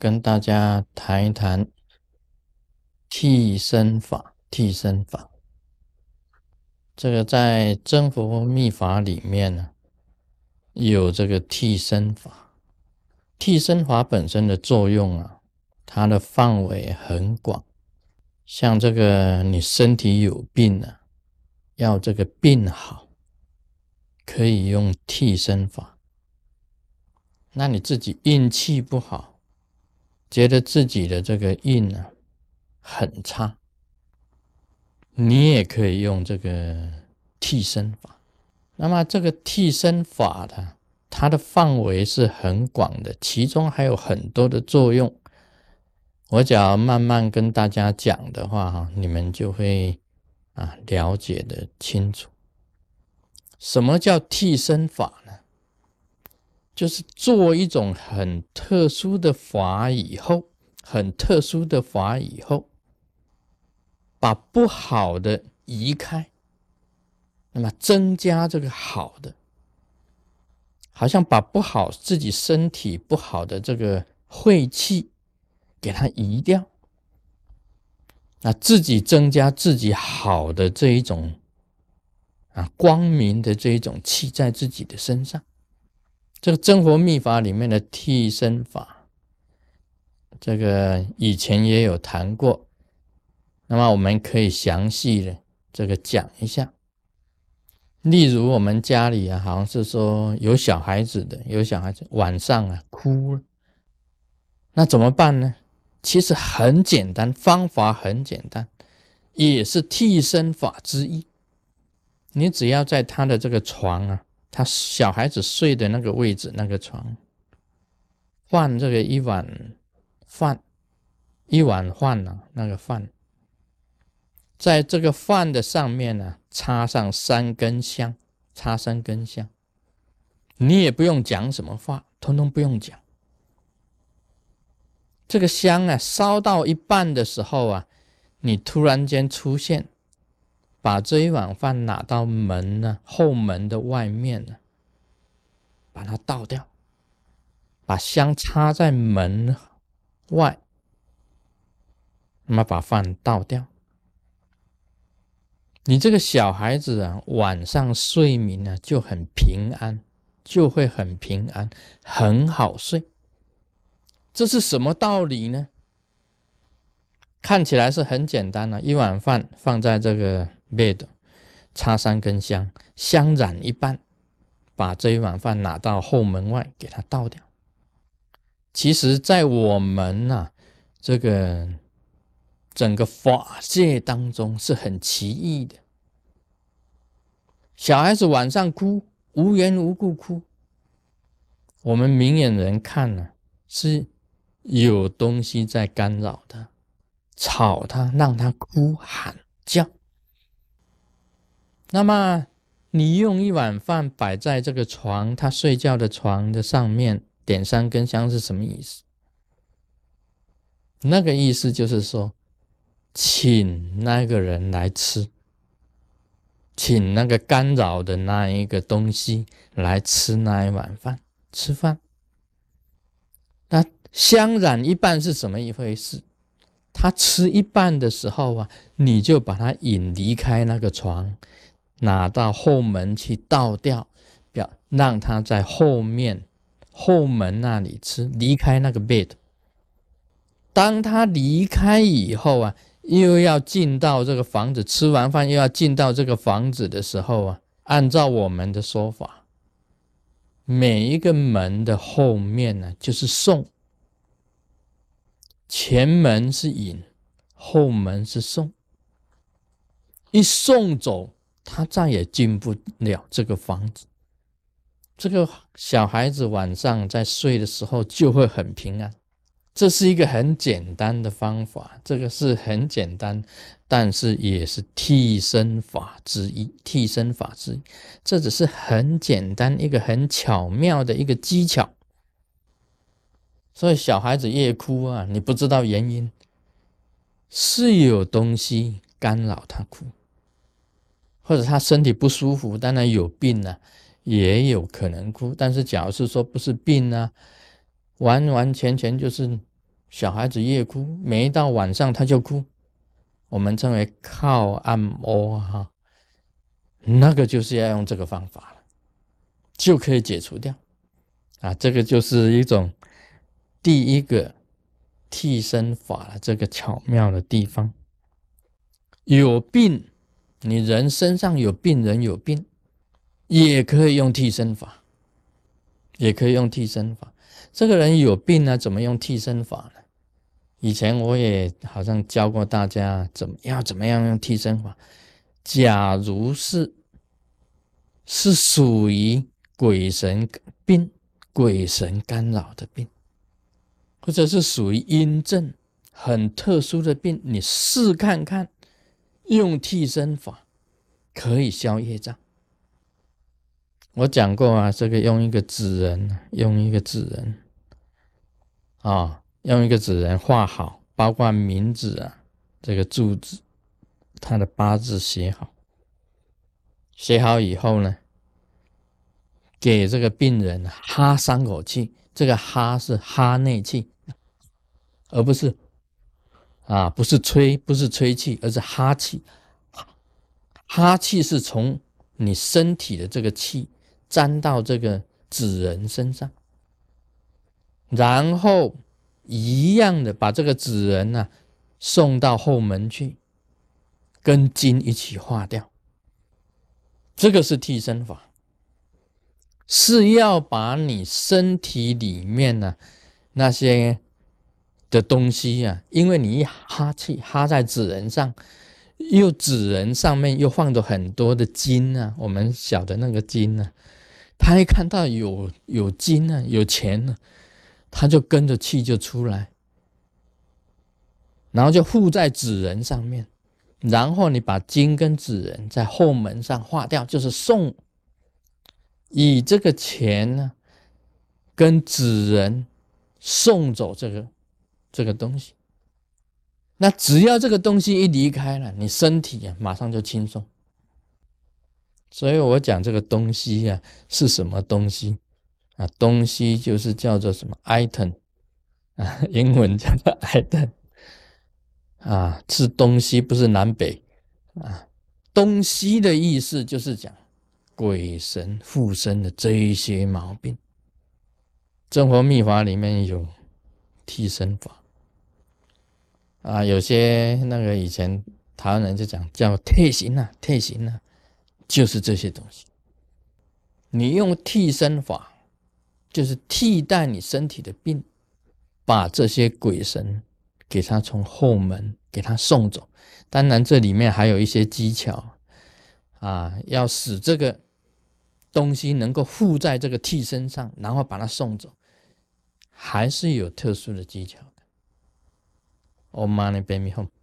跟大家谈一谈替身法。替身法，这个在真佛密法里面呢，有这个替身法。替身法本身的作用啊，它的范围很广。像这个你身体有病了，要这个病好，可以用替身法。那你自己运气不好。觉得自己的这个运呢很差，你也可以用这个替身法。那么这个替身法的，它的范围是很广的，其中还有很多的作用。我只要慢慢跟大家讲的话，哈，你们就会啊了解的清楚。什么叫替身法呢？就是做一种很特殊的法以后，很特殊的法以后，把不好的移开，那么增加这个好的，好像把不好自己身体不好的这个晦气给它移掉，那自己增加自己好的这一种啊光明的这一种气在自己的身上。这个真佛密法里面的替身法，这个以前也有谈过，那么我们可以详细的这个讲一下。例如我们家里啊，好像是说有小孩子的，有小孩子晚上啊哭了，那怎么办呢？其实很简单，方法很简单，也是替身法之一。你只要在他的这个床啊。他小孩子睡的那个位置，那个床，换这个一碗饭，一碗饭呢，那个饭，在这个饭的上面呢，插上三根香，插三根香，你也不用讲什么话，通通不用讲。这个香啊，烧到一半的时候啊，你突然间出现。把这一碗饭拿到门呢后门的外面呢，把它倒掉，把香插在门外，那么把饭倒掉。你这个小孩子啊，晚上睡眠呢就很平安，就会很平安，很好睡。这是什么道理呢？看起来是很简单的，一碗饭放在这个。bed，插三根香，香染一半，把这一碗饭拿到后门外给它倒掉。其实，在我们呐这个整个法界当中是很奇异的。小孩子晚上哭，无缘无故哭，我们明眼人看呢，是有东西在干扰他，吵他，让他哭喊叫。那么，你用一碗饭摆在这个床，他睡觉的床的上面，点三根香是什么意思？那个意思就是说，请那个人来吃，请那个干扰的那一个东西来吃那一碗饭，吃饭。那香染一半是什么一回事？他吃一半的时候啊，你就把他引离开那个床。拿到后门去倒掉，表让他在后面后门那里吃，离开那个 bed。当他离开以后啊，又要进到这个房子，吃完饭又要进到这个房子的时候啊，按照我们的说法，每一个门的后面呢，就是送，前门是引，后门是送，一送走。他再也进不了这个房子。这个小孩子晚上在睡的时候就会很平安。这是一个很简单的方法，这个是很简单，但是也是替身法之一。替身法之一，这只是很简单一个很巧妙的一个技巧。所以小孩子夜哭啊，你不知道原因，是有东西干扰他哭。或者他身体不舒服，当然有病呢，也有可能哭。但是，假如是说不是病呢，完完全全就是小孩子夜哭，每一到晚上他就哭，我们称为靠按摩哈，那个就是要用这个方法了，就可以解除掉啊。这个就是一种第一个替身法的这个巧妙的地方。有病，你人身上有病人有病，也可以用替身法，也可以用替身法。这个人有病呢，怎么用替身法呢？以前我也好像教过大家怎么样怎么样用替身法。假如是是属于鬼神病、鬼神干扰的病，或者是属于阴症很特殊的病，你试看看，用替身法可以消业障。我讲过啊，这个用一个纸人，用一个纸人，啊，用一个纸人画好，包括名字啊，这个住址，他的八字写好，写好以后呢，给这个病人哈三口气，这个哈是哈内气，而不是啊，不是吹，不是吹气，而是哈气，哈气是从你身体的这个气。粘到这个纸人身上，然后一样的把这个纸人呢送到后门去，跟金一起化掉。这个是替身法，是要把你身体里面呢那些的东西呀，因为你一哈气哈在纸人上，又纸人上面又放着很多的金啊，我们晓得那个金呢。他一看到有有金呢，有钱呢，他就跟着气就出来，然后就附在纸人上面，然后你把金跟纸人在后门上划掉，就是送，以这个钱呢跟纸人送走这个这个东西，那只要这个东西一离开了，你身体啊马上就轻松。所以我讲这个东西呀是什么东西啊？东西就是叫做什么 item 啊，英文叫做 item 啊，是东西不是南北啊。东西的意思就是讲鬼神附身的这一些毛病。正佛秘法里面有替身法啊，有些那个以前台湾人就讲叫退形啊，退形啊。就是这些东西，你用替身法，就是替代你身体的病，把这些鬼神给他从后门给他送走。当然，这里面还有一些技巧啊，要使这个东西能够附在这个替身上，然后把它送走，还是有特殊的技巧。Om Mani Padme Hum。